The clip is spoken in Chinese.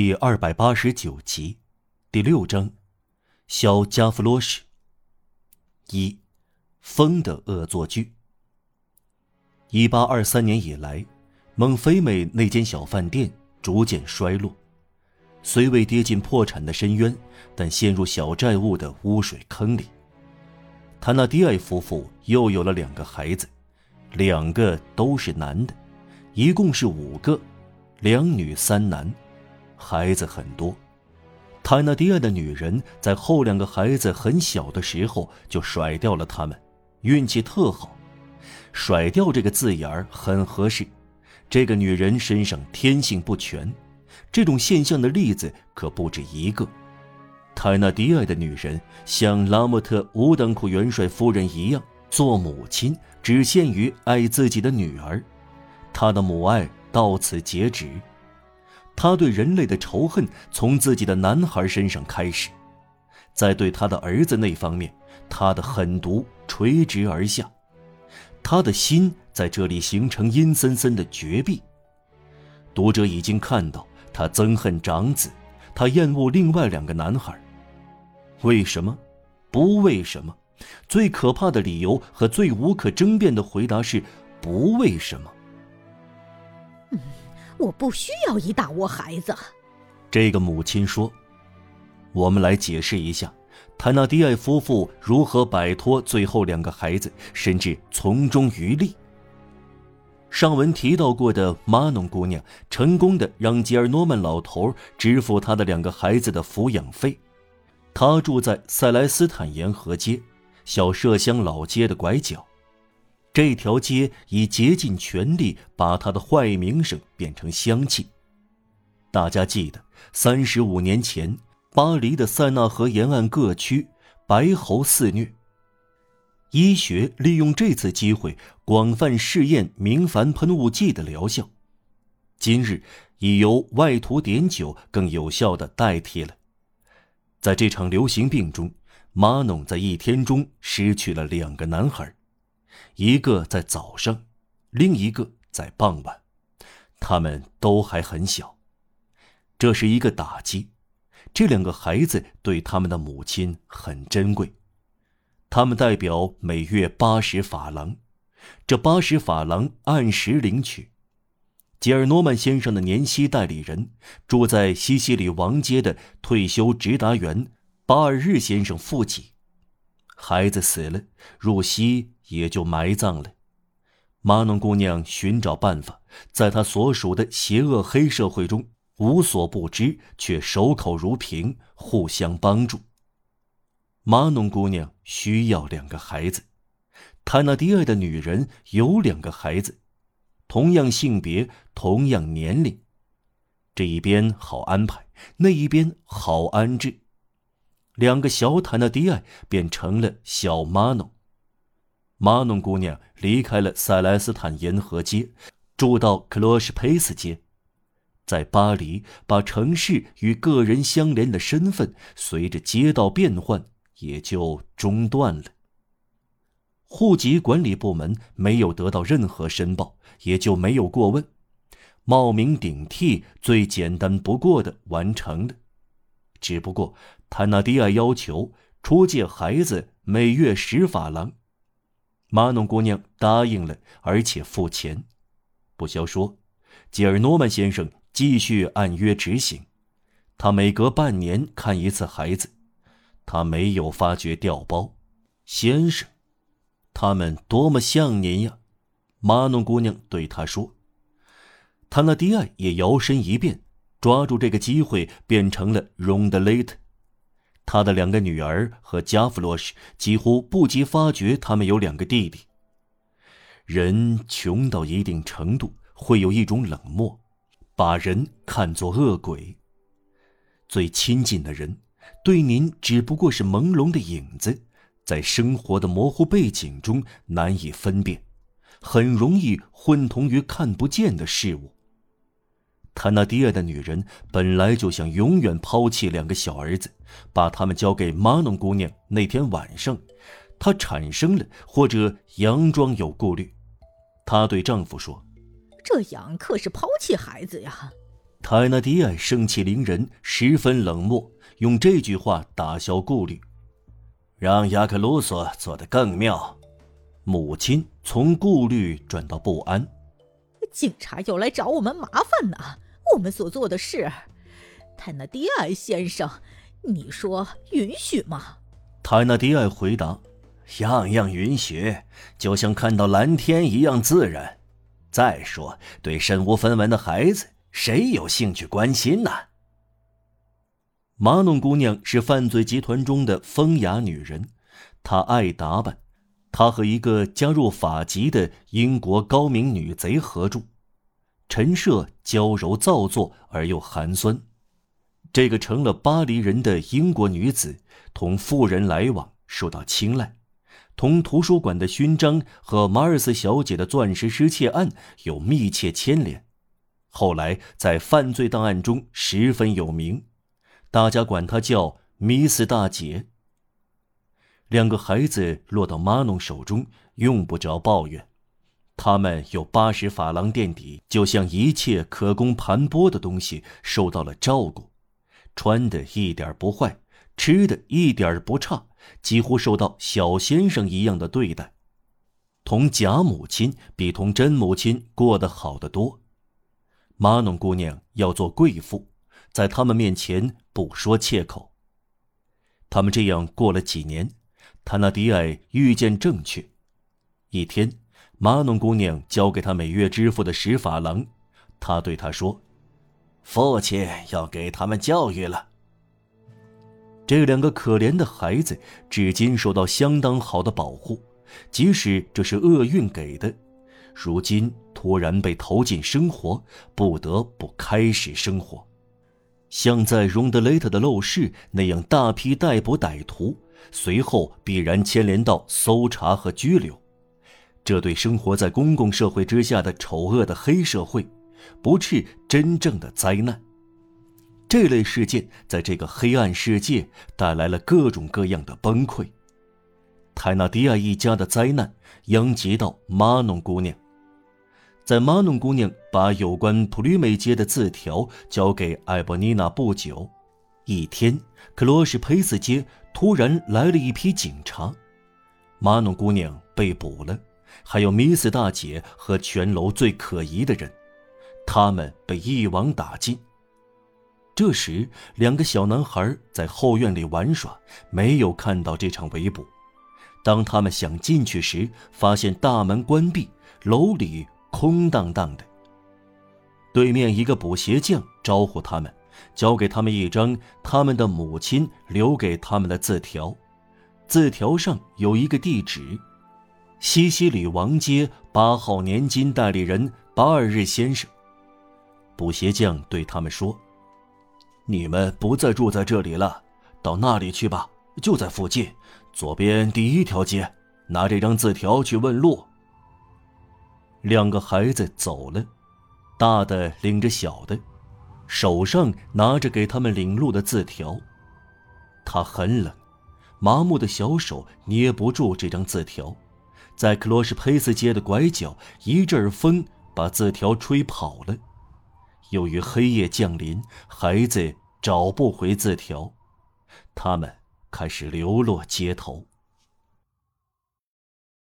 第二百八十九集，第六章，小加夫罗什。一，风的恶作剧。一八二三年以来，蒙菲美那间小饭店逐渐衰落，虽未跌进破产的深渊，但陷入小债务的污水坑里。塔纳迪埃夫妇又有了两个孩子，两个都是男的，一共是五个，两女三男。孩子很多，泰纳迪亚的女人在后两个孩子很小的时候就甩掉了他们，运气特好。甩掉这个字眼儿很合适，这个女人身上天性不全，这种现象的例子可不止一个。泰纳迪亚的女人像拉莫特乌当库元帅夫人一样，做母亲只限于爱自己的女儿，她的母爱到此截止。他对人类的仇恨从自己的男孩身上开始，在对他的儿子那方面，他的狠毒垂直而下，他的心在这里形成阴森森的绝壁。读者已经看到他憎恨长子，他厌恶另外两个男孩。为什么？不为什么？最可怕的理由和最无可争辩的回答是：不为什么。我不需要一大窝孩子，这个母亲说：“我们来解释一下，坦纳迪埃夫妇如何摆脱最后两个孩子，甚至从中渔利。”上文提到过的玛农姑娘成功的让吉尔诺曼老头支付他的两个孩子的抚养费。他住在塞莱斯坦沿河街，小麝香老街的拐角。这条街已竭尽全力把他的坏名声变成香气。大家记得，三十五年前，巴黎的塞纳河沿岸各区白喉肆虐。医学利用这次机会广泛试验明矾喷雾剂的疗效，今日已由外涂碘酒更有效的代替了。在这场流行病中，马农在一天中失去了两个男孩。一个在早上，另一个在傍晚，他们都还很小，这是一个打击。这两个孩子对他们的母亲很珍贵，他们代表每月八十法郎，这八十法郎按时领取。吉尔诺曼先生的年息代理人住在西西里王街的退休直达员巴尔日先生父亲，孩子死了，入息。也就埋葬了。玛农姑娘寻找办法，在她所属的邪恶黑社会中无所不知，却守口如瓶，互相帮助。玛农姑娘需要两个孩子，泰纳迪埃的女人有两个孩子，同样性别，同样年龄，这一边好安排，那一边好安置，两个小坦纳迪埃变成了小玛农。玛农姑娘离开了塞莱斯坦沿河街，住到克罗什佩斯街，在巴黎，把城市与个人相连的身份随着街道变换也就中断了。户籍管理部门没有得到任何申报，也就没有过问，冒名顶替最简单不过的完成了。只不过坦纳迪亚要求出借孩子每月十法郎。玛农姑娘答应了，而且付钱。不消说，吉尔诺曼先生继续按约执行。他每隔半年看一次孩子。他没有发觉掉包，先生，他们多么像您呀！玛农姑娘对他说。塔纳迪埃也摇身一变，抓住这个机会变成了荣德雷特。他的两个女儿和加弗洛什几乎不及发觉他们有两个弟弟。人穷到一定程度，会有一种冷漠，把人看作恶鬼。最亲近的人，对您只不过是朦胧的影子，在生活的模糊背景中难以分辨，很容易混同于看不见的事物。塔纳迪亚的女人本来就想永远抛弃两个小儿子，把他们交给玛农姑娘。那天晚上，她产生了或者佯装有顾虑。她对丈夫说：“这样可是抛弃孩子呀。”泰纳迪埃盛气凌人，十分冷漠，用这句话打消顾虑，让雅克鲁索做得更妙。母亲从顾虑转到不安。警察又来找我们麻烦呢。我们所做的事，泰纳迪埃先生，你说允许吗？泰纳迪埃回答：“样样允许，就像看到蓝天一样自然。再说，对身无分文的孩子。”谁有兴趣关心呢？马农姑娘是犯罪集团中的风雅女人，她爱打扮。她和一个加入法籍的英国高明女贼合住，陈设娇柔造作而又寒酸。这个成了巴黎人的英国女子，同富人来往，受到青睐，同图书馆的勋章和马尔斯小姐的钻石失窃案有密切牵连。后来在犯罪档案中十分有名，大家管她叫米斯大姐。两个孩子落到马农手中，用不着抱怨，他们有八十法郎垫底，就像一切可供盘剥的东西受到了照顾，穿的一点不坏，吃的一点不差，几乎受到小先生一样的对待，同假母亲比同真母亲过得好得多。玛农姑娘要做贵妇，在他们面前不说切口。他们这样过了几年，塔纳迪埃遇见正确。一天，玛农姑娘交给他每月支付的十法郎，他对他说：“父亲要给他们教育了。”这两个可怜的孩子至今受到相当好的保护，即使这是厄运给的。如今突然被投进生活，不得不开始生活，像在荣德雷特的陋室那样大批逮捕歹徒，随后必然牵连到搜查和拘留。这对生活在公共社会之下的丑恶的黑社会，不是真正的灾难。这类事件在这个黑暗世界带来了各种各样的崩溃。泰纳迪亚一家的灾难殃及到玛农姑娘。在玛农姑娘把有关普吕美街的字条交给艾伯尼娜不久，一天，克罗什佩斯街突然来了一批警察，玛农姑娘被捕了，还有 Miss 大姐和全楼最可疑的人，他们被一网打尽。这时，两个小男孩在后院里玩耍，没有看到这场围捕。当他们想进去时，发现大门关闭，楼里。空荡荡的。对面一个补鞋匠招呼他们，交给他们一张他们的母亲留给他们的字条，字条上有一个地址：西西里王街八号年金代理人巴尔日先生。补鞋匠对他们说：“你们不再住在这里了，到那里去吧，就在附近，左边第一条街，拿这张字条去问路。”两个孩子走了，大的领着小的，手上拿着给他们领路的字条。他很冷，麻木的小手捏不住这张字条，在克罗什佩斯街的拐角，一阵风把字条吹跑了。由于黑夜降临，孩子找不回字条，他们开始流落街头。